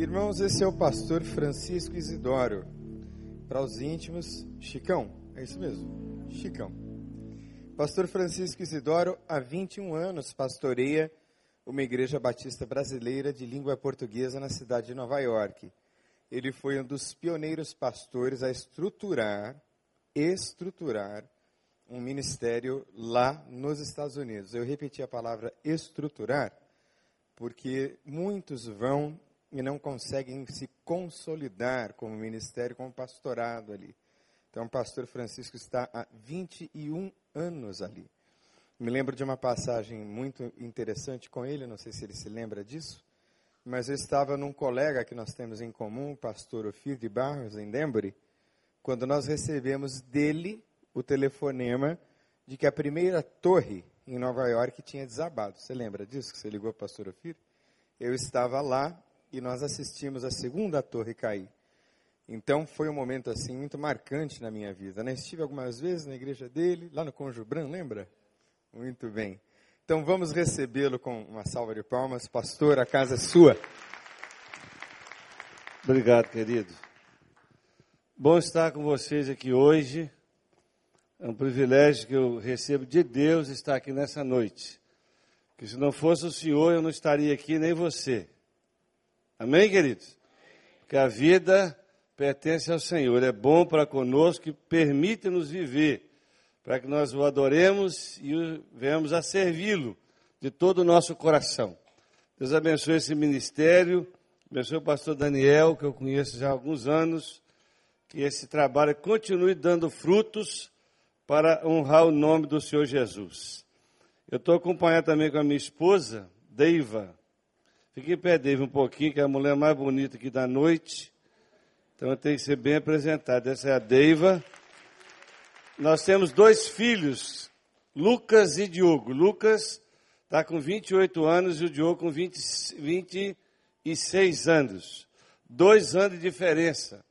Irmãos, esse é o pastor Francisco Isidoro. Para os íntimos, Chicão. É isso mesmo, Chicão. Pastor Francisco Isidoro, há 21 anos, pastoreia uma igreja batista brasileira de língua portuguesa na cidade de Nova York. Ele foi um dos pioneiros pastores a estruturar, estruturar um ministério lá nos Estados Unidos. Eu repeti a palavra estruturar, porque muitos vão e não conseguem se consolidar como ministério, como pastorado ali. Então, o pastor Francisco está há 21 anos ali. Me lembro de uma passagem muito interessante com ele, não sei se ele se lembra disso, mas eu estava num colega que nós temos em comum, o pastor Ofir de Barros, em Denbury, quando nós recebemos dele o telefonema de que a primeira torre em Nova York tinha desabado. Você lembra disso que você ligou para o pastor Ofir? Eu estava lá e nós assistimos a segunda torre cair. Então foi um momento assim muito marcante na minha vida. Né? Estive algumas vezes na igreja dele, lá no Conjubran, lembra? Muito bem. Então vamos recebê-lo com uma salva de palmas. Pastor, a casa é sua. Obrigado, querido. Bom estar com vocês aqui hoje. É um privilégio que eu recebo de Deus estar aqui nessa noite. Porque se não fosse o Senhor, eu não estaria aqui, nem você. Amém, queridos? Porque a vida pertence ao Senhor, é bom para conosco e permite-nos viver, para que nós o adoremos e venhamos a servi-lo de todo o nosso coração. Deus abençoe esse ministério, abençoe o pastor Daniel, que eu conheço já há alguns anos, que esse trabalho continue dando frutos para honrar o nome do Senhor Jesus. Eu estou acompanhado também com a minha esposa, Deiva. Fique em pé, Dave, um pouquinho, que é a mulher mais bonita aqui da noite. Então tem que ser bem apresentada. Essa é a Deiva. Nós temos dois filhos, Lucas e Diogo. Lucas está com 28 anos e o Diogo com 20, 26 anos. Dois anos de diferença.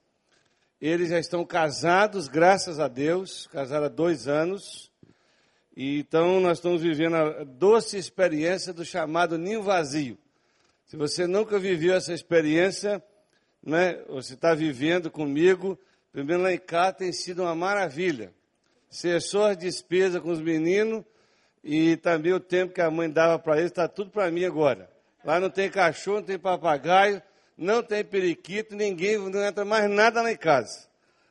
Eles já estão casados, graças a Deus, casaram há dois anos. E então nós estamos vivendo a doce experiência do chamado ninho vazio. Se você nunca viveu essa experiência, né, você está vivendo comigo, primeiro lá em casa tem sido uma maravilha. Cessou as despesas com os meninos e também o tempo que a mãe dava para eles, está tudo para mim agora. Lá não tem cachorro, não tem papagaio, não tem periquito, ninguém não entra mais nada lá em casa.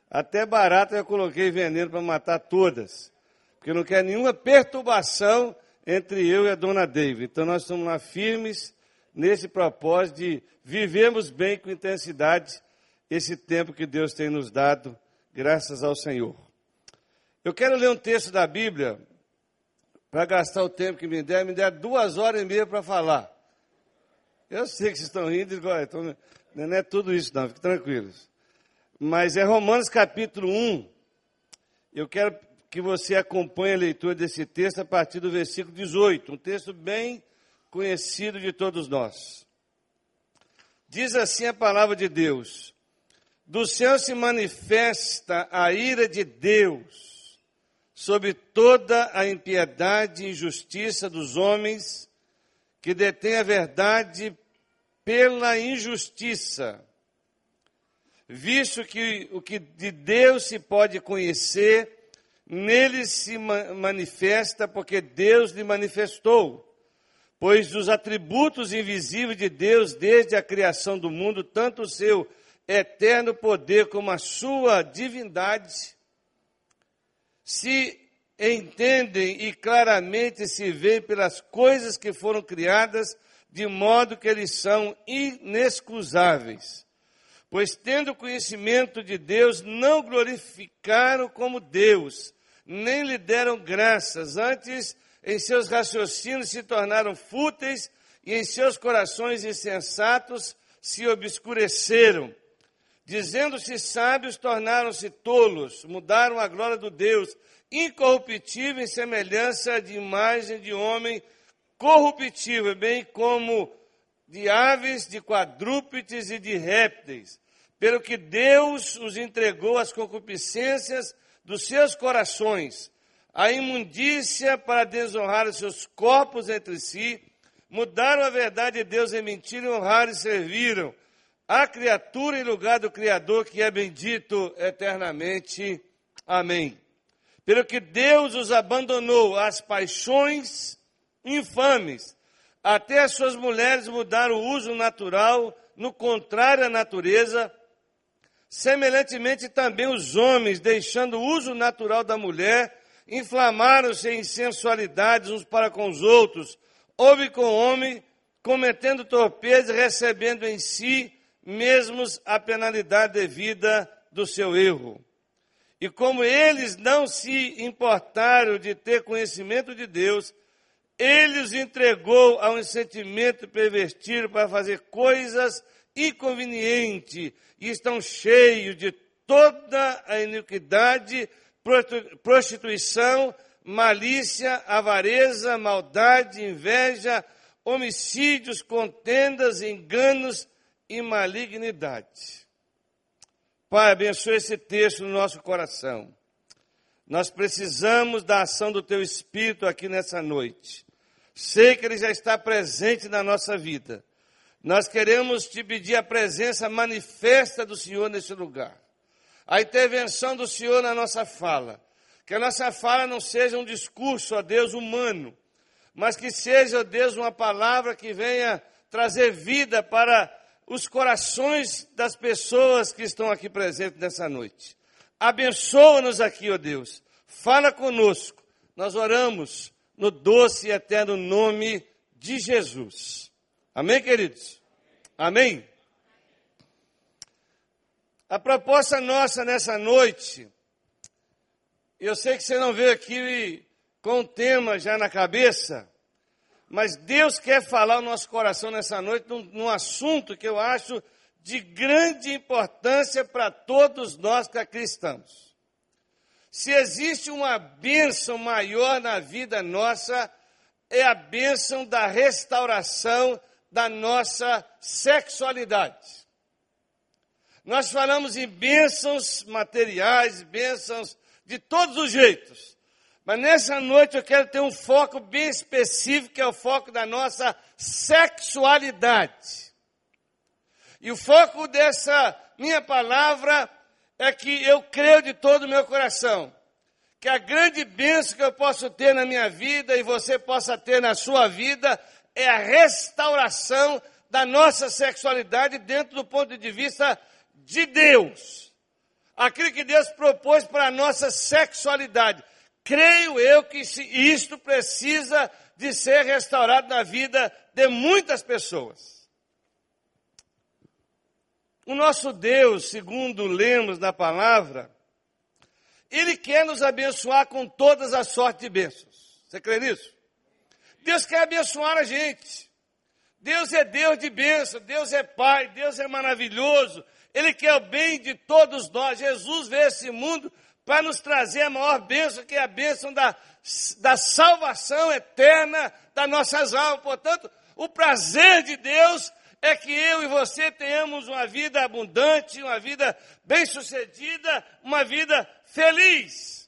Até barata eu coloquei veneno para matar todas. Porque não quer nenhuma perturbação entre eu e a dona David. Então nós estamos lá firmes nesse propósito de vivemos bem com intensidade esse tempo que Deus tem nos dado, graças ao Senhor. Eu quero ler um texto da Bíblia, para gastar o tempo que me der, me der duas horas e meia para falar. Eu sei que vocês estão rindo, então, não é tudo isso não, fiquem tranquilos. Mas é Romanos capítulo 1. Eu quero que você acompanhe a leitura desse texto a partir do versículo 18, um texto bem conhecido de todos nós. Diz assim a palavra de Deus: Do céu se manifesta a ira de Deus sobre toda a impiedade e injustiça dos homens que detêm a verdade pela injustiça. Visto que o que de Deus se pode conhecer, nele se manifesta porque Deus lhe manifestou pois os atributos invisíveis de Deus desde a criação do mundo, tanto o seu eterno poder como a sua divindade, se entendem e claramente se veem pelas coisas que foram criadas, de modo que eles são inexcusáveis. Pois, tendo conhecimento de Deus, não glorificaram como Deus, nem lhe deram graças, antes em seus raciocínios se tornaram fúteis e em seus corações insensatos se obscureceram. Dizendo-se sábios, tornaram-se tolos, mudaram a glória do Deus incorruptível em semelhança de imagem de homem corruptível, bem como de aves, de quadrúpedes e de répteis, pelo que Deus os entregou às concupiscências dos seus corações a imundícia para desonrar os seus corpos entre si, mudaram a verdade de Deus em mentira e honraram e serviram a criatura em lugar do Criador, que é bendito eternamente. Amém. Pelo que Deus os abandonou às paixões infames, até as suas mulheres mudaram o uso natural, no contrário à natureza, semelhantemente também os homens, deixando o uso natural da mulher, inflamaram-se em sensualidades uns para com os outros, homem com homem, cometendo torpeza e recebendo em si mesmos a penalidade devida do seu erro. E como eles não se importaram de ter conhecimento de Deus, ele os entregou a um sentimento pervertido para fazer coisas inconvenientes e estão cheios de toda a iniquidade, prostituição, malícia, avareza, maldade, inveja, homicídios, contendas, enganos e malignidade. Pai, abençoe esse texto no nosso coração. Nós precisamos da ação do Teu Espírito aqui nessa noite. Sei que Ele já está presente na nossa vida. Nós queremos te pedir a presença manifesta do Senhor nesse lugar. A intervenção do Senhor na nossa fala. Que a nossa fala não seja um discurso, ó Deus, humano, mas que seja, Deus, uma palavra que venha trazer vida para os corações das pessoas que estão aqui presentes nessa noite. Abençoa-nos aqui, ó Deus. Fala conosco. Nós oramos no doce e eterno nome de Jesus. Amém, queridos? Amém? A proposta nossa nessa noite, eu sei que você não veio aqui com o tema já na cabeça, mas Deus quer falar o nosso coração nessa noite num, num assunto que eu acho de grande importância para todos nós que aqui. Se existe uma bênção maior na vida nossa, é a bênção da restauração da nossa sexualidade. Nós falamos em bênçãos materiais, bênçãos de todos os jeitos. Mas nessa noite eu quero ter um foco bem específico, que é o foco da nossa sexualidade. E o foco dessa minha palavra é que eu creio de todo o meu coração que a grande bênção que eu posso ter na minha vida e você possa ter na sua vida é a restauração da nossa sexualidade dentro do ponto de vista de Deus. Aquilo que Deus propôs para a nossa sexualidade. Creio eu que isto precisa de ser restaurado na vida de muitas pessoas. O nosso Deus, segundo lemos na palavra, Ele quer nos abençoar com todas as sortes de bênçãos. Você crê nisso? Deus quer abençoar a gente. Deus é Deus de bênção, Deus é Pai, Deus é maravilhoso. Ele quer o bem de todos nós. Jesus veio esse mundo para nos trazer a maior bênção, que é a bênção da, da salvação eterna das nossas almas. Portanto, o prazer de Deus é que eu e você tenhamos uma vida abundante, uma vida bem-sucedida, uma vida feliz.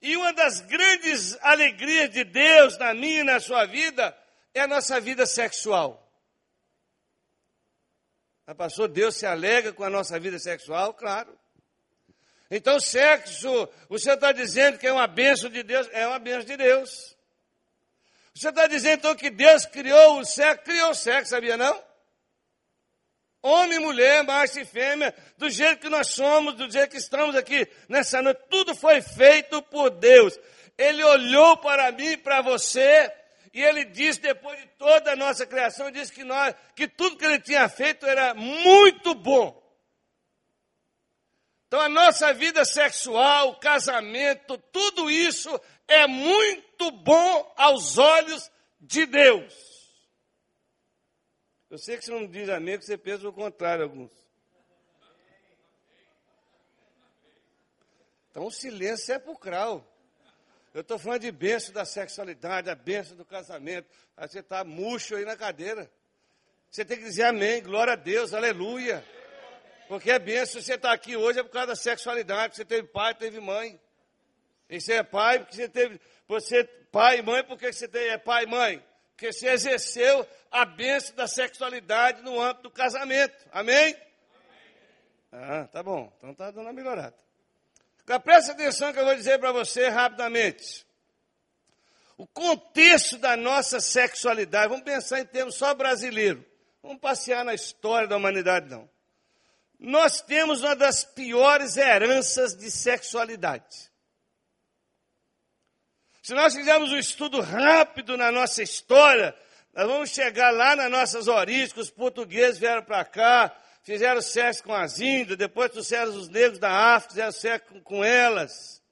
E uma das grandes alegrias de Deus na minha e na sua vida é a nossa vida sexual. A pastor, Deus se alega com a nossa vida sexual? Claro. Então, sexo, você está dizendo que é uma bênção de Deus? É uma bênção de Deus. Você está dizendo então que Deus criou o sexo? Criou o sexo, sabia não? Homem e mulher, macho e fêmea, do jeito que nós somos, do jeito que estamos aqui nessa noite, tudo foi feito por Deus. Ele olhou para mim e para você, e ele disse, depois de toda a nossa criação, disse que, nós, que tudo que ele tinha feito era muito bom. Então a nossa vida sexual, casamento, tudo isso é muito bom aos olhos de Deus. Eu sei que você não diz amém, que você pensa o contrário, alguns. Então um silêncio sepulcral. Eu estou falando de bênção da sexualidade, a bênção do casamento. Aí você está murcho aí na cadeira. Você tem que dizer amém, glória a Deus, aleluia. Porque é benção, você está aqui hoje é por causa da sexualidade, você teve pai, teve mãe. E você é pai porque você teve, você pai e mãe, porque você tem, é pai e mãe? Porque você exerceu a bênção da sexualidade no âmbito do casamento. Amém? Ah, tá bom. Então tá dando uma melhorada. Presta atenção que eu vou dizer para você rapidamente. O contexto da nossa sexualidade, vamos pensar em termos só brasileiro. Vamos passear na história da humanidade, não. Nós temos uma das piores heranças de sexualidade. Se nós fizermos um estudo rápido na nossa história, nós vamos chegar lá nas nossas origens, que os portugueses vieram para cá, fizeram sexo com as índias, depois trouxeram os negros da África, fizeram sexo com elas.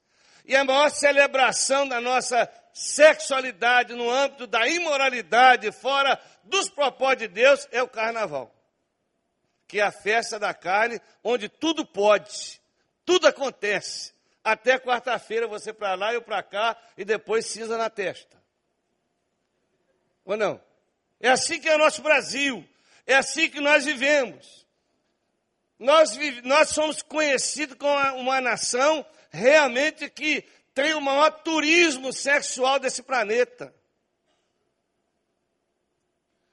E a maior celebração da nossa sexualidade no âmbito da imoralidade, fora dos propósitos de Deus, é o carnaval. Que é a festa da carne, onde tudo pode, tudo acontece. Até quarta-feira você para lá eu para cá, e depois cinza na testa. Ou não? É assim que é o nosso Brasil. É assim que nós vivemos. Nós, nós somos conhecidos como uma nação realmente que tem o maior turismo sexual desse planeta.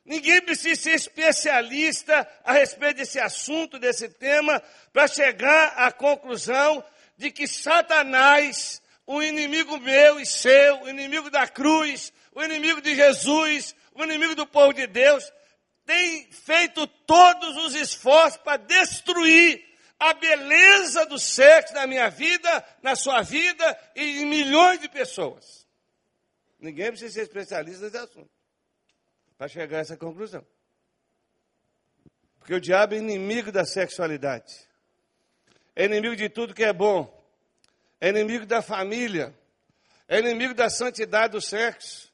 Ninguém precisa ser especialista a respeito desse assunto, desse tema, para chegar à conclusão de que Satanás, o inimigo meu e seu, o inimigo da cruz, o inimigo de Jesus, o inimigo do povo de Deus, tem feito todos os esforços para destruir a beleza do sexo na minha vida, na sua vida e em milhões de pessoas. Ninguém precisa ser especialista nesse assunto para chegar a essa conclusão. Porque o diabo é inimigo da sexualidade, é inimigo de tudo que é bom, é inimigo da família, é inimigo da santidade do sexo,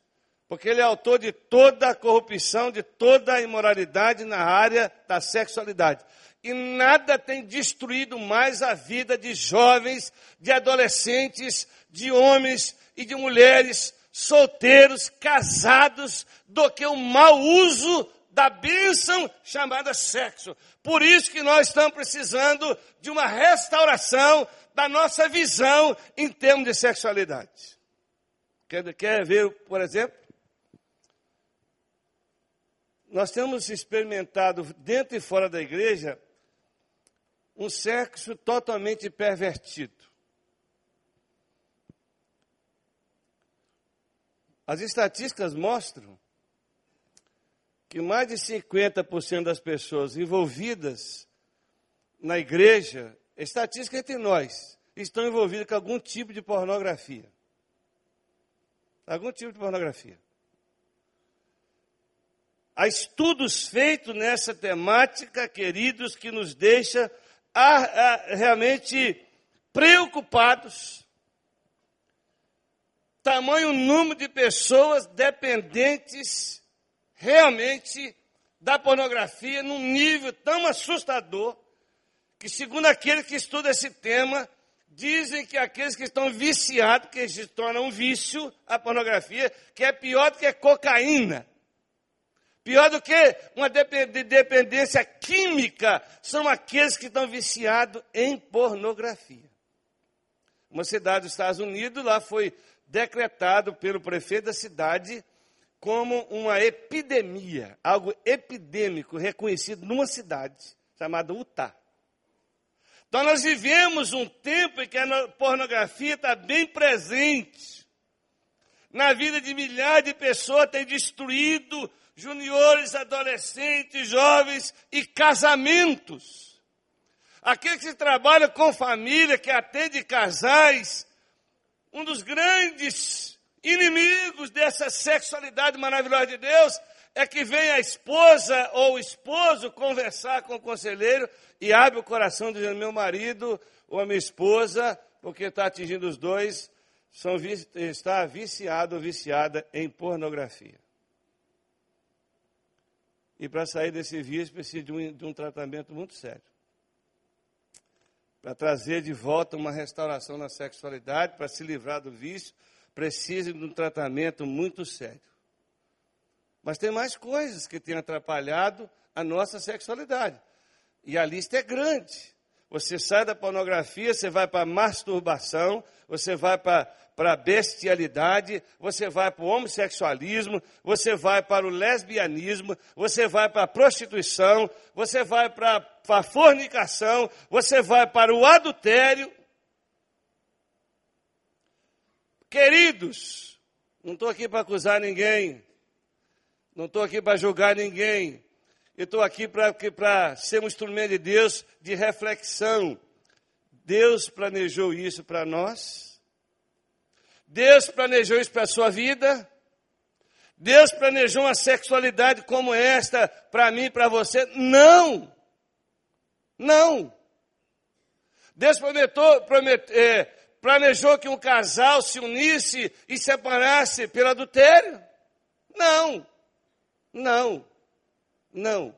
porque ele é autor de toda a corrupção, de toda a imoralidade na área da sexualidade. E nada tem destruído mais a vida de jovens, de adolescentes, de homens e de mulheres solteiros, casados, do que o mau uso da bênção chamada sexo. Por isso que nós estamos precisando de uma restauração da nossa visão em termos de sexualidade. Quer, ver, por exemplo? Nós temos experimentado dentro e fora da igreja um sexo totalmente pervertido. As estatísticas mostram que mais de 50% das pessoas envolvidas na igreja, estatística entre nós, estão envolvidas com algum tipo de pornografia. Algum tipo de pornografia. Há estudos feitos nessa temática, queridos, que nos deixa a, a, realmente preocupados. Tamanho número de pessoas dependentes realmente da pornografia num nível tão assustador que, segundo aqueles que estudam esse tema, dizem que aqueles que estão viciados, que se torna um vício, a pornografia, que é pior do que cocaína. Pior do que uma dependência química são aqueles que estão viciados em pornografia. Uma cidade dos Estados Unidos, lá foi decretado pelo prefeito da cidade como uma epidemia, algo epidêmico reconhecido numa cidade chamada Utah. Então nós vivemos um tempo em que a pornografia está bem presente na vida de milhares de pessoas, tem destruído juniores, adolescentes, jovens e casamentos. Aquele que trabalha com família, que atende casais, um dos grandes inimigos dessa sexualidade maravilhosa de Deus é que vem a esposa ou o esposo conversar com o conselheiro e abre o coração dizendo: meu marido ou a minha esposa, porque está atingindo os dois, são, está viciado ou viciada em pornografia. E para sair desse vício precisa de um, de um tratamento muito sério. Para trazer de volta uma restauração na sexualidade, para se livrar do vício, precisa de um tratamento muito sério. Mas tem mais coisas que têm atrapalhado a nossa sexualidade. E a lista é grande. Você sai da pornografia, você vai para a masturbação, você vai para a bestialidade, você vai para o homossexualismo, você vai para o lesbianismo, você vai para a prostituição, você vai para a fornicação, você vai para o adultério. Queridos, não estou aqui para acusar ninguém, não estou aqui para julgar ninguém, eu estou aqui para ser um instrumento de Deus de reflexão. Deus planejou isso para nós. Deus planejou isso para a sua vida. Deus planejou uma sexualidade como esta para mim e para você? Não! Não! Deus prometeu, promet, é, planejou que um casal se unisse e separasse pelo adultério? Não! Não! Não.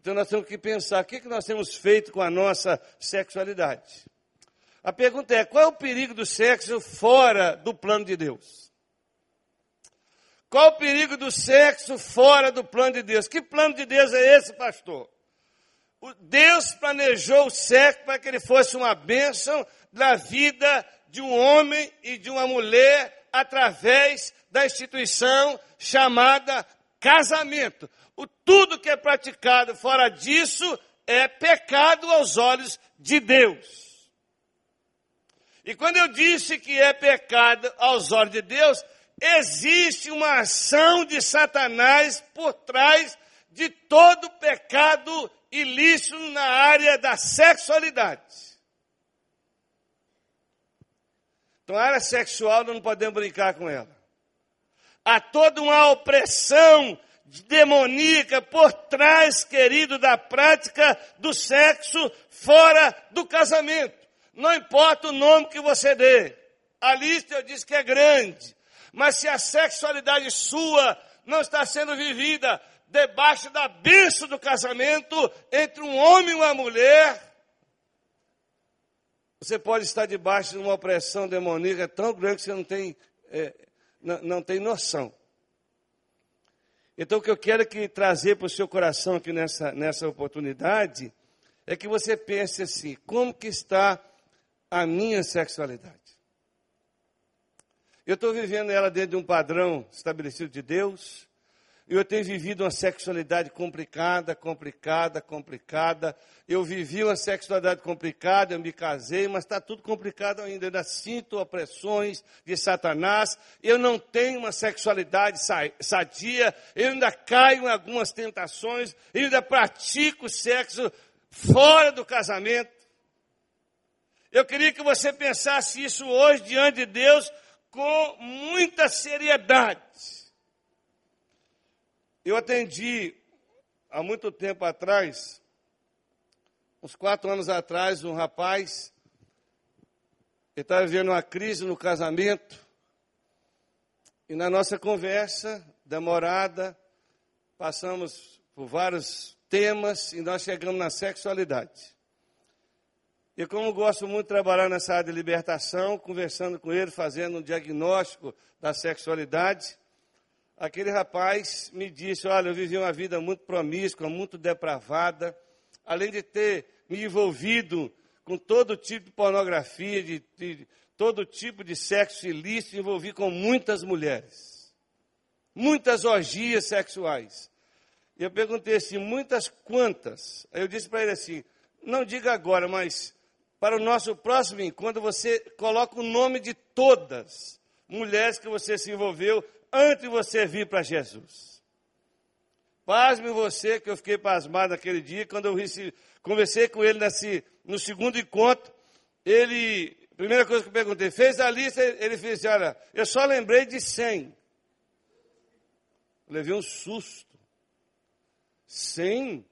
Então nós temos que pensar o que, que nós temos feito com a nossa sexualidade. A pergunta é: qual é o perigo do sexo fora do plano de Deus? Qual o perigo do sexo fora do plano de Deus? Que plano de Deus é esse, pastor? Deus planejou o sexo para que ele fosse uma bênção da vida de um homem e de uma mulher através da instituição chamada casamento. O tudo que é praticado fora disso é pecado aos olhos de Deus. E quando eu disse que é pecado aos olhos de Deus, existe uma ação de Satanás por trás de todo pecado ilícito na área da sexualidade. Então, a área sexual nós não podemos brincar com ela. Há toda uma opressão demoníaca por trás, querido, da prática do sexo fora do casamento. Não importa o nome que você dê. A lista eu disse que é grande. Mas se a sexualidade sua não está sendo vivida debaixo da bênção do casamento entre um homem e uma mulher, você pode estar debaixo de uma opressão demoníaca tão grande que você não tem é, não, tem noção. Então, o que eu quero que trazer para o seu coração aqui nessa, nessa oportunidade é que você pense assim: como que está a minha sexualidade? Eu estou vivendo ela dentro de um padrão estabelecido de Deus, eu tenho vivido uma sexualidade complicada, complicada, complicada. Eu vivi uma sexualidade complicada, eu me casei, mas está tudo complicado ainda. Eu ainda sinto opressões de Satanás. Eu não tenho uma sexualidade sadia. Eu ainda caio em algumas tentações. Eu ainda pratico sexo fora do casamento. Eu queria que você pensasse isso hoje diante de Deus com muita seriedade. Eu atendi há muito tempo atrás, uns quatro anos atrás, um rapaz, ele estava vivendo uma crise no casamento, e na nossa conversa demorada, passamos por vários temas e nós chegamos na sexualidade. E como gosto muito de trabalhar nessa área de libertação, conversando com ele, fazendo um diagnóstico da sexualidade, aquele rapaz me disse: Olha, eu vivi uma vida muito promíscua, muito depravada, além de ter me envolvido com todo tipo de pornografia, de, de todo tipo de sexo ilícito, envolvi com muitas mulheres, muitas orgias sexuais. E eu perguntei assim: muitas quantas? Aí eu disse para ele assim: não diga agora, mas para o nosso próximo encontro você coloca o nome de todas mulheres que você se envolveu antes de você vir para Jesus. Pasme você, que eu fiquei pasmado naquele dia, quando eu conversei com ele nesse, no segundo encontro, ele, primeira coisa que eu perguntei, fez a lista, ele fez assim, olha, eu só lembrei de 100. Eu levei um susto. 100?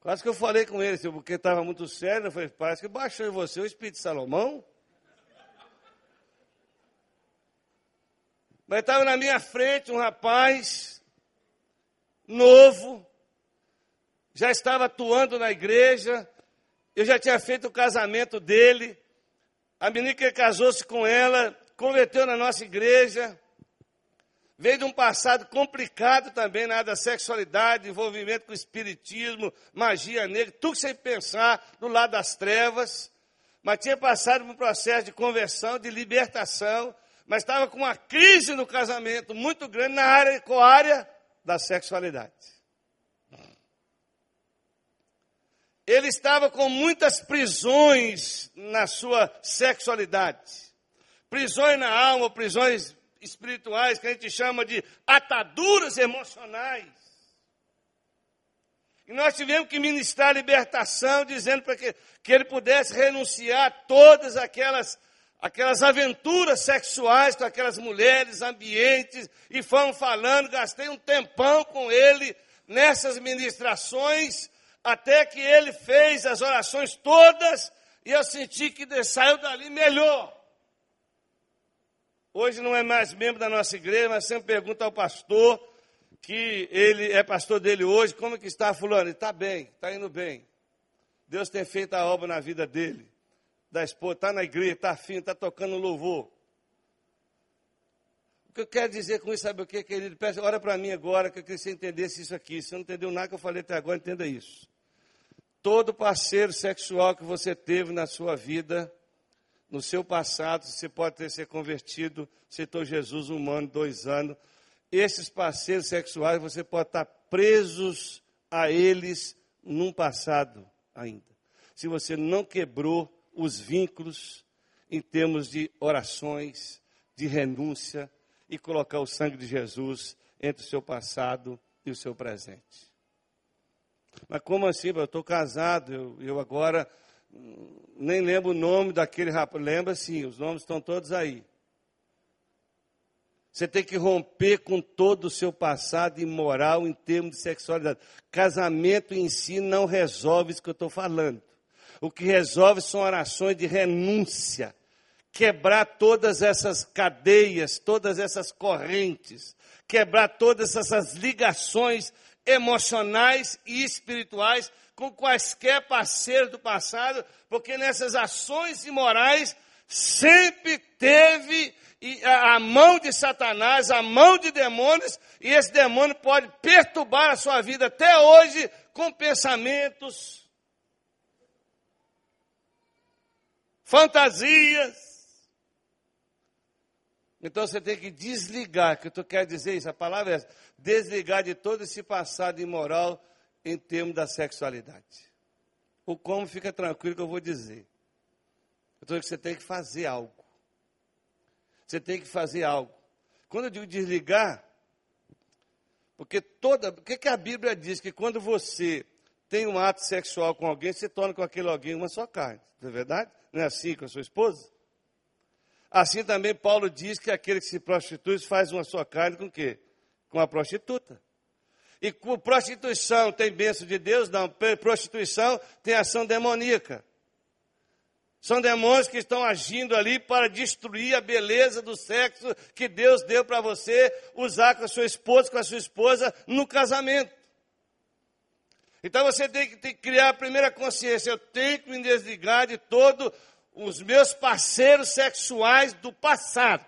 Quase que eu falei com ele, assim, porque estava muito sério, eu falei, parece que baixou em você o Espírito de Salomão. Mas estava na minha frente um rapaz novo, já estava atuando na igreja, eu já tinha feito o casamento dele, a menina que casou-se com ela, converteu na nossa igreja, veio de um passado complicado também na área da sexualidade, envolvimento com espiritismo, magia negra, tudo sem pensar do lado das trevas, mas tinha passado por um processo de conversão, de libertação, mas estava com uma crise no casamento muito grande na área, com a área da sexualidade. Ele estava com muitas prisões na sua sexualidade. Prisões na alma, prisões espirituais, que a gente chama de ataduras emocionais. E nós tivemos que ministrar libertação, dizendo para que, que ele pudesse renunciar a todas aquelas, aquelas aventuras sexuais com aquelas mulheres, ambientes, e fomos falando, gastei um tempão com ele nessas ministrações, até que ele fez as orações todas, e eu senti que saiu dali melhor. Hoje não é mais membro da nossa igreja, mas sempre pergunta ao pastor, que ele é pastor dele hoje, como que está fulano? Está bem, está indo bem. Deus tem feito a obra na vida dele. Da esposa, está na igreja, está afim, está tocando louvor. O que eu quero dizer com isso, sabe o que, querido? Peça, ora para mim agora, que eu queria que você entendesse isso aqui. Se não entendeu nada que eu falei até agora, entenda isso. Todo parceiro sexual que você teve na sua vida, no seu passado, você pode ter se convertido, aceitou Jesus um ano, dois anos. Esses parceiros sexuais, você pode estar presos a eles num passado ainda. Se você não quebrou os vínculos em termos de orações, de renúncia e colocar o sangue de Jesus entre o seu passado e o seu presente. Mas como assim? Eu estou casado, eu, eu agora nem lembro o nome daquele rapaz. Lembra sim, os nomes estão todos aí. Você tem que romper com todo o seu passado imoral em termos de sexualidade. Casamento em si não resolve isso que eu estou falando. O que resolve são orações de renúncia. Quebrar todas essas cadeias, todas essas correntes. Quebrar todas essas ligações emocionais e espirituais com quaisquer parceiros do passado, porque nessas ações imorais sempre teve a mão de Satanás, a mão de demônios, e esse demônio pode perturbar a sua vida até hoje com pensamentos, fantasias. Então você tem que desligar, que tu quer dizer isso, a palavra é essa, desligar de todo esse passado imoral em termos da sexualidade. O como fica tranquilo que eu vou dizer. Eu estou que você tem que fazer algo. Você tem que fazer algo. Quando eu digo desligar, porque toda. O que, que a Bíblia diz? Que quando você tem um ato sexual com alguém, você torna com aquele alguém uma só carne. Não é verdade? Não é assim com a sua esposa? Assim também Paulo diz que aquele que se prostitui faz uma só carne com o quê? Com a prostituta. E prostituição tem bênção de Deus? Não. Prostituição tem ação demoníaca. São demônios que estão agindo ali para destruir a beleza do sexo que Deus deu para você usar com a sua esposa, com a sua esposa no casamento. Então você tem que, tem que criar a primeira consciência. Eu tenho que me desligar de todos os meus parceiros sexuais do passado.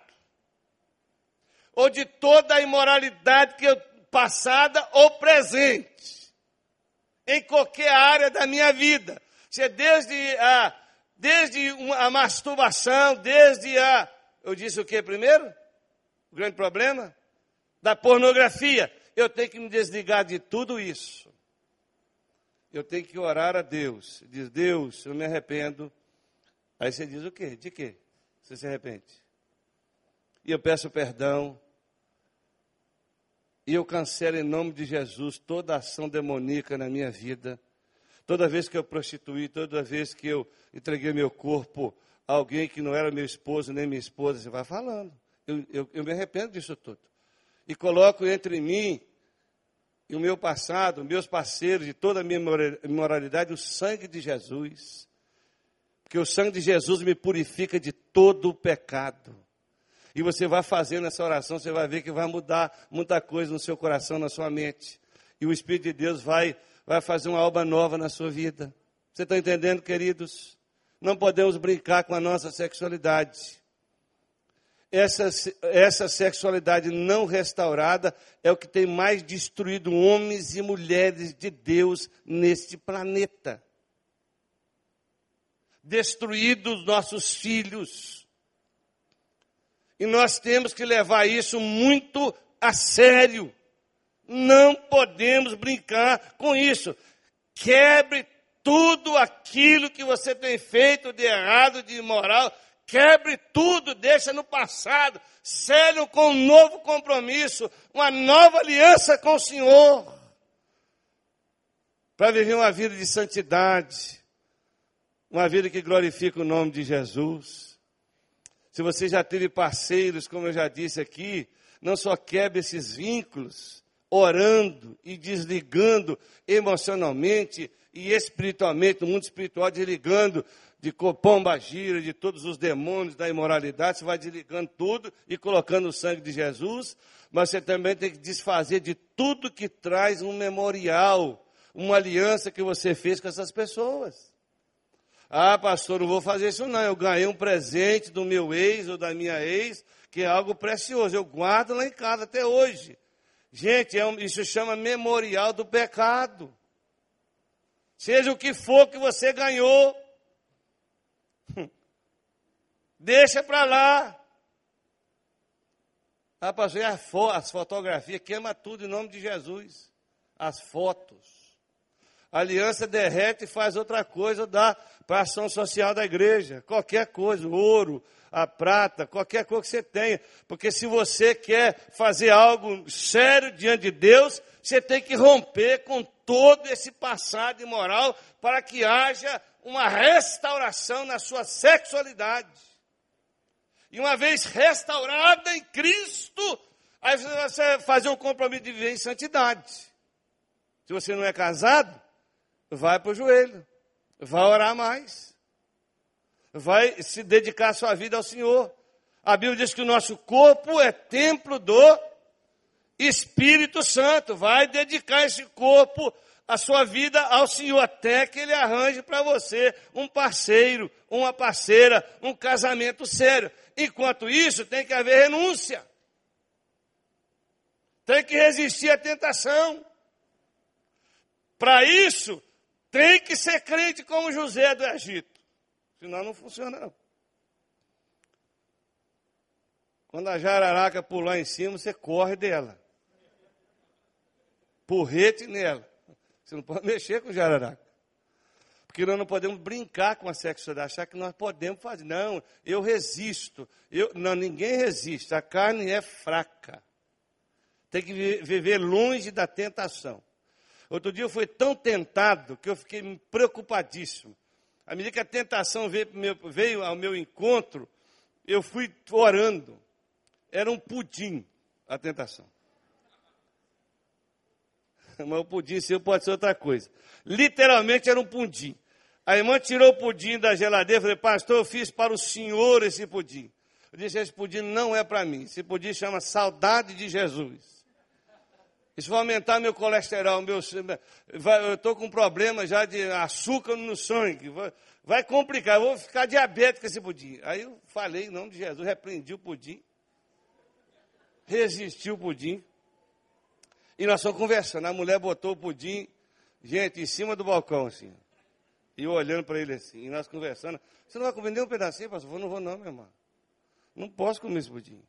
Ou de toda a imoralidade que eu passada ou presente, em qualquer área da minha vida. Se é desde a, desde a masturbação, desde a. Eu disse o que primeiro? O grande problema? Da pornografia. Eu tenho que me desligar de tudo isso. Eu tenho que orar a Deus. Diz, Deus, eu me arrependo. Aí você diz o quê? De quê? Você se arrepende. E eu peço perdão e eu cancelo em nome de Jesus toda ação demoníaca na minha vida. Toda vez que eu prostituí, toda vez que eu entreguei meu corpo a alguém que não era meu esposo nem minha esposa, você vai falando. Eu, eu, eu me arrependo disso tudo. E coloco entre mim e o meu passado, meus parceiros e toda a minha moralidade, o sangue de Jesus. Porque o sangue de Jesus me purifica de todo o pecado. E você vai fazendo essa oração, você vai ver que vai mudar muita coisa no seu coração, na sua mente. E o Espírito de Deus vai, vai fazer uma obra nova na sua vida. Você está entendendo, queridos? Não podemos brincar com a nossa sexualidade. Essa, essa sexualidade não restaurada é o que tem mais destruído homens e mulheres de Deus neste planeta. Destruído os nossos filhos. E nós temos que levar isso muito a sério. Não podemos brincar com isso. Quebre tudo aquilo que você tem feito de errado, de imoral. Quebre tudo, deixa no passado. Cele com um novo compromisso, uma nova aliança com o Senhor. Para viver uma vida de santidade, uma vida que glorifica o nome de Jesus. Se você já teve parceiros, como eu já disse aqui, não só quebre esses vínculos, orando e desligando emocionalmente e espiritualmente, no mundo espiritual, desligando de pomba gira, de todos os demônios da imoralidade, você vai desligando tudo e colocando o sangue de Jesus, mas você também tem que desfazer de tudo que traz um memorial, uma aliança que você fez com essas pessoas. Ah, pastor, não vou fazer isso não. Eu ganhei um presente do meu ex ou da minha ex, que é algo precioso. Eu guardo lá em casa até hoje. Gente, é um, isso chama memorial do pecado. Seja o que for que você ganhou, deixa para lá. Ah, pastor, as fotografias, queima tudo em nome de Jesus. As fotos. A aliança derrete e faz outra coisa, dá para ação social da igreja. Qualquer coisa, ouro, a prata, qualquer coisa que você tenha. Porque se você quer fazer algo sério diante de Deus, você tem que romper com todo esse passado imoral para que haja uma restauração na sua sexualidade. E uma vez restaurada em Cristo, aí você vai fazer um compromisso de viver em santidade. Se você não é casado, vai para o joelho, vai orar mais vai se dedicar sua vida ao Senhor. A Bíblia diz que o nosso corpo é templo do Espírito Santo. Vai dedicar esse corpo, a sua vida ao Senhor, até que Ele arranje para você um parceiro, uma parceira, um casamento sério. Enquanto isso, tem que haver renúncia. Tem que resistir à tentação. Para isso, tem que ser crente como José do Egito. Senão não funciona não. Quando a jararaca pular em cima, você corre dela. Porrete nela. Você não pode mexer com jararaca. Porque nós não podemos brincar com a sexualidade, achar que nós podemos fazer. Não, eu resisto. Eu, não, ninguém resiste. A carne é fraca. Tem que viver longe da tentação. Outro dia eu fui tão tentado que eu fiquei preocupadíssimo. À medida que a tentação veio, veio ao meu encontro, eu fui orando. Era um pudim a tentação. Mas o pudim seu pode ser outra coisa. Literalmente era um pudim. A irmã tirou o pudim da geladeira e falei, pastor, eu fiz para o senhor esse pudim. Eu disse, esse pudim não é para mim. Esse pudim chama saudade de Jesus. Isso vai aumentar meu colesterol, meu, eu estou com problema já de açúcar no sangue. Vai, vai complicar, eu vou ficar diabético esse pudim. Aí eu falei em nome de Jesus, repreendi o pudim, resisti o pudim. E nós estamos conversando. A mulher botou o pudim, gente, em cima do balcão, assim. E eu olhando para ele assim, e nós conversando. Você não vai comer nem um pedacinho, pastor? Eu não vou não, meu irmão. Não posso comer esse pudim.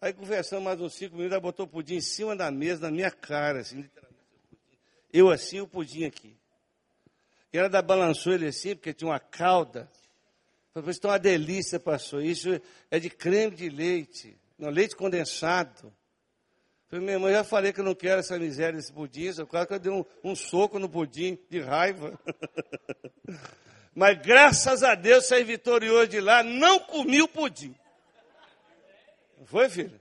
Aí conversamos mais uns cinco minutos, ela botou o pudim em cima da mesa, na minha cara, assim, literalmente. Eu assim, o pudim aqui. E ela balançou ele assim, porque tinha uma cauda. Falei, isso é uma delícia, pastor. Isso é de creme de leite, não, leite condensado. Falei, minha mãe, já falei que eu não quero essa miséria desse pudim, só quase que eu dei um, um soco no pudim, de raiva. Mas graças a Deus saí vitorioso de lá, não comi o pudim. Foi, filho?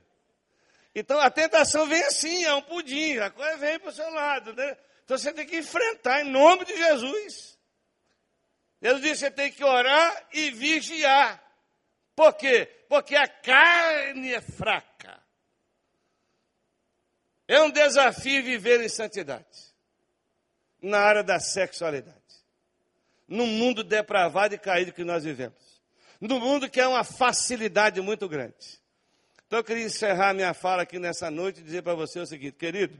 Então a tentação vem assim, é um pudim, a coisa vem para o seu lado, né? Então você tem que enfrentar em nome de Jesus. Jesus disse: você tem que orar e vigiar. Por quê? Porque a carne é fraca. É um desafio viver em santidade na área da sexualidade. No mundo depravado e caído que nós vivemos. no mundo que é uma facilidade muito grande. Então eu queria encerrar minha fala aqui nessa noite e dizer para você o seguinte, querido,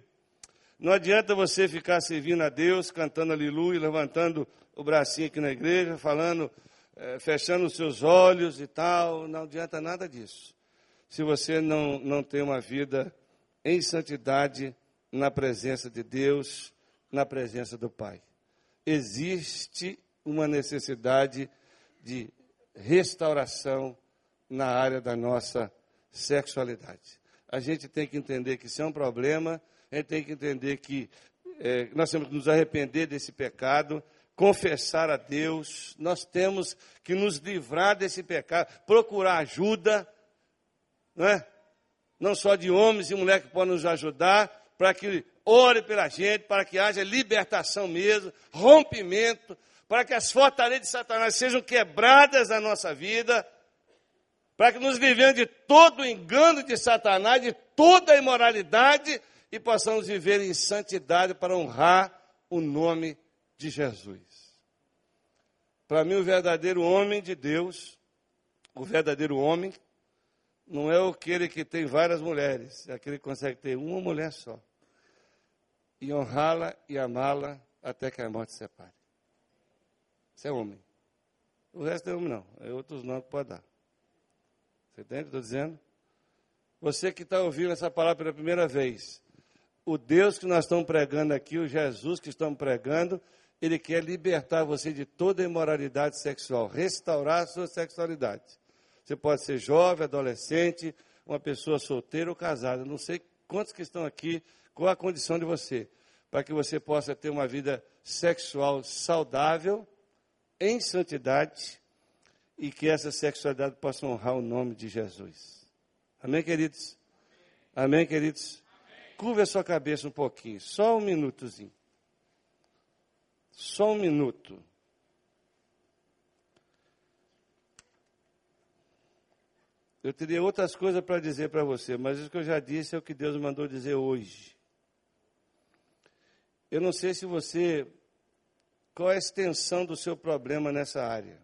não adianta você ficar servindo a Deus, cantando aleluia, levantando o bracinho aqui na igreja, falando, é, fechando os seus olhos e tal, não adianta nada disso. Se você não, não tem uma vida em santidade na presença de Deus, na presença do Pai. Existe uma necessidade de restauração na área da nossa sexualidade. A gente tem que entender que isso é um problema, a gente tem que entender que é, nós temos que nos arrepender desse pecado, confessar a Deus, nós temos que nos livrar desse pecado, procurar ajuda, não é? Não só de homens e mulheres que podem nos ajudar, para que ore pela gente, para que haja libertação mesmo, rompimento, para que as fortalezas de Satanás sejam quebradas na nossa vida, para que nos vivemos de todo o engano de Satanás, de toda a imoralidade e possamos viver em santidade para honrar o nome de Jesus. Para mim, o verdadeiro homem de Deus, o verdadeiro homem, não é aquele que tem várias mulheres, é aquele que consegue ter uma mulher só. E honrá-la e amá-la até que a morte separe. Isso é homem. O resto é homem não, é outros nomes que pode dar. Você entende o que estou dizendo? Você que está ouvindo essa palavra pela primeira vez, o Deus que nós estamos pregando aqui, o Jesus que estamos pregando, ele quer libertar você de toda imoralidade sexual, restaurar a sua sexualidade. Você pode ser jovem, adolescente, uma pessoa solteira ou casada. Não sei quantos que estão aqui, qual a condição de você, para que você possa ter uma vida sexual saudável, em santidade, e que essa sexualidade possa honrar o nome de Jesus. Amém, queridos? Amém, queridos? Curva a sua cabeça um pouquinho, só um minutozinho. Só um minuto. Eu teria outras coisas para dizer para você, mas isso que eu já disse é o que Deus mandou dizer hoje. Eu não sei se você. Qual é a extensão do seu problema nessa área?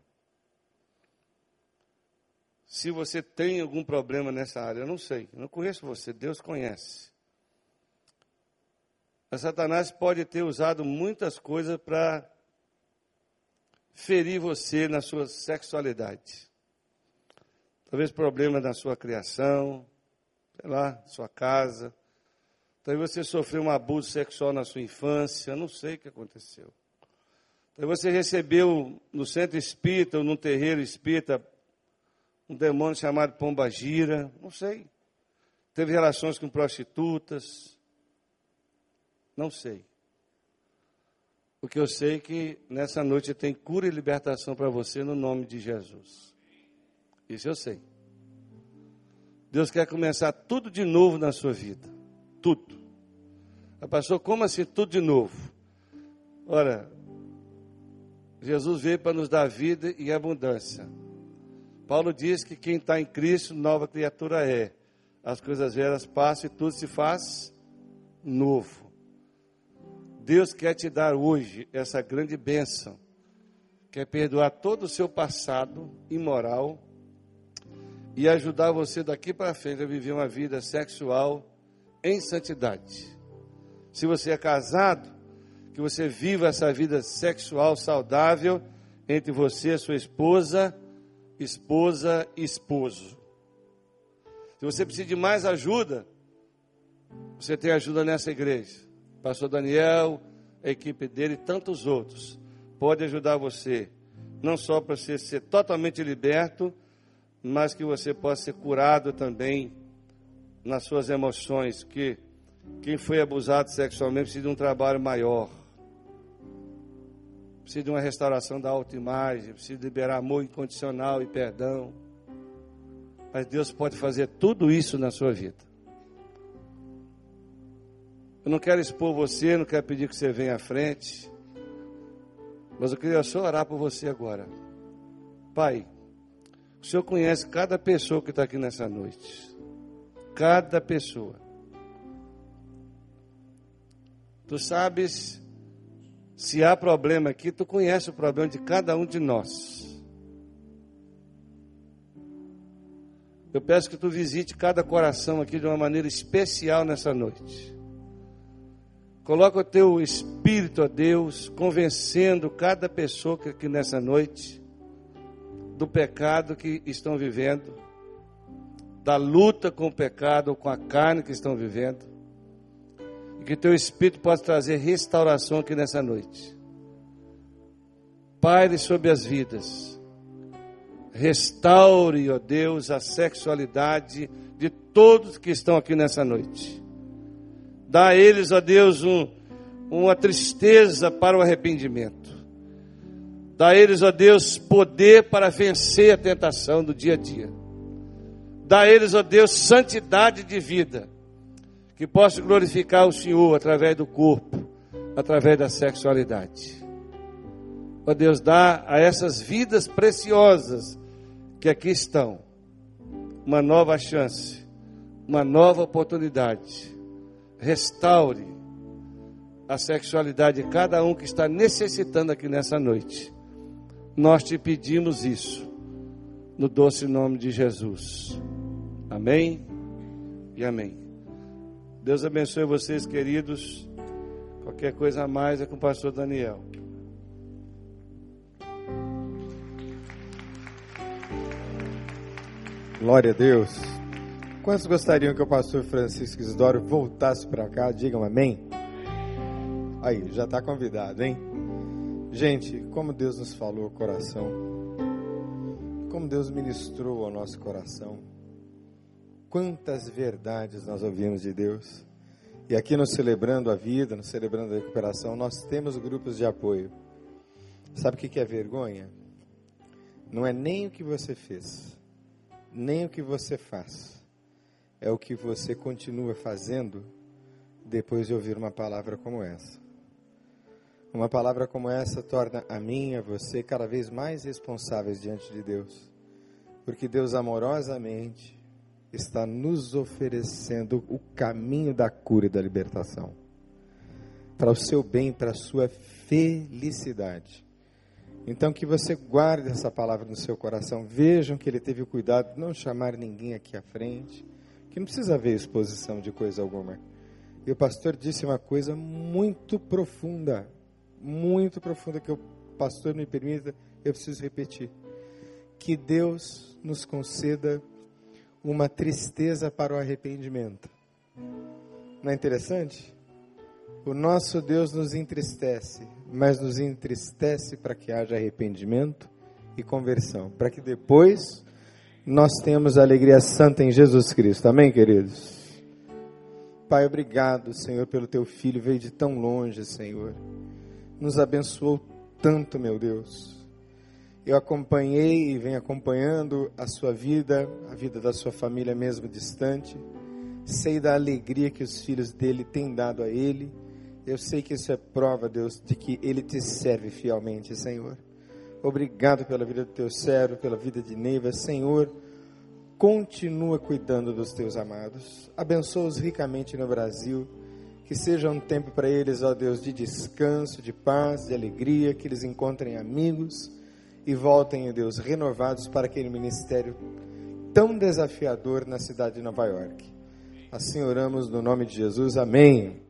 Se você tem algum problema nessa área, eu não sei. Eu não conheço você, Deus conhece. Mas Satanás pode ter usado muitas coisas para ferir você na sua sexualidade. Talvez problema na sua criação, sei lá, sua casa. Talvez você sofreu um abuso sexual na sua infância, não sei o que aconteceu. Talvez você recebeu no centro espírita ou no terreiro espírita um demônio chamado Pomba Gira, não sei. Teve relações com prostitutas, não sei. O que eu sei é que nessa noite tem cura e libertação para você no nome de Jesus. Isso eu sei. Deus quer começar tudo de novo na sua vida. Tudo. A pastor, como assim tudo de novo? Ora, Jesus veio para nos dar vida e abundância. Paulo diz que quem está em Cristo, nova criatura é. As coisas velhas passam e tudo se faz novo. Deus quer te dar hoje essa grande bênção. Quer perdoar todo o seu passado imoral e ajudar você daqui para frente a viver uma vida sexual em santidade. Se você é casado, que você viva essa vida sexual saudável entre você sua esposa, esposa e esposo. Se você precisa de mais ajuda, você tem ajuda nessa igreja. Pastor Daniel, a equipe dele e tantos outros pode ajudar você, não só para você ser totalmente liberto, mas que você possa ser curado também nas suas emoções, que quem foi abusado sexualmente precisa de um trabalho maior. Precisa de uma restauração da autoimagem, precisa liberar amor incondicional e perdão. Mas Deus pode fazer tudo isso na sua vida. Eu não quero expor você, não quero pedir que você venha à frente. Mas eu queria só orar por você agora. Pai, o Senhor conhece cada pessoa que está aqui nessa noite. Cada pessoa. Tu sabes se há problema aqui, tu conhece o problema de cada um de nós. Eu peço que tu visite cada coração aqui de uma maneira especial nessa noite. Coloca o teu espírito a Deus, convencendo cada pessoa que aqui nessa noite do pecado que estão vivendo, da luta com o pecado, com a carne que estão vivendo, e que teu espírito possa trazer restauração aqui nessa noite. Paire sobre as vidas Restaure, ó Deus, a sexualidade de todos que estão aqui nessa noite. Dá a eles, ó Deus, um, uma tristeza para o arrependimento. Dá eles, ó Deus, poder para vencer a tentação do dia a dia. Dá eles, ó Deus, santidade de vida, que possa glorificar o Senhor através do corpo, através da sexualidade. Ó Deus, dá a essas vidas preciosas que aqui estão uma nova chance, uma nova oportunidade. Restaure a sexualidade de cada um que está necessitando aqui nessa noite. Nós te pedimos isso, no doce nome de Jesus. Amém e amém. Deus abençoe vocês, queridos. Qualquer coisa a mais é com o pastor Daniel. Glória a Deus. Quantos gostariam que o pastor Francisco Isidoro voltasse para cá? Digam amém. Aí, já está convidado, hein? Gente, como Deus nos falou ao coração, como Deus ministrou ao nosso coração, quantas verdades nós ouvimos de Deus. E aqui no Celebrando a Vida, no Celebrando a Recuperação, nós temos grupos de apoio. Sabe o que é vergonha? Não é nem o que você fez nem o que você faz, é o que você continua fazendo depois de ouvir uma palavra como essa. Uma palavra como essa torna a mim e a você cada vez mais responsáveis diante de Deus, porque Deus amorosamente está nos oferecendo o caminho da cura e da libertação, para o seu bem, para a sua felicidade. Então que você guarde essa palavra no seu coração. Vejam que ele teve o cuidado de não chamar ninguém aqui à frente, que não precisa haver exposição de coisa alguma. E o pastor disse uma coisa muito profunda, muito profunda que o pastor me permita, eu preciso repetir. Que Deus nos conceda uma tristeza para o arrependimento. Não é interessante? O nosso Deus nos entristece, mas nos entristece para que haja arrependimento e conversão, para que depois nós tenhamos alegria santa em Jesus Cristo. Amém, queridos? Pai, obrigado, Senhor, pelo teu filho, veio de tão longe, Senhor. Nos abençoou tanto, meu Deus. Eu acompanhei e venho acompanhando a sua vida, a vida da sua família mesmo distante. Sei da alegria que os filhos dele têm dado a ele eu sei que isso é prova, Deus, de que Ele te serve fielmente, Senhor. Obrigado pela vida do teu servo, pela vida de Neiva. Senhor, continua cuidando dos teus amados. Abençoa-os ricamente no Brasil. Que seja um tempo para eles, ó Deus, de descanso, de paz, de alegria. Que eles encontrem amigos e voltem, ó Deus, renovados para aquele ministério tão desafiador na cidade de Nova York. Assim oramos no nome de Jesus. Amém.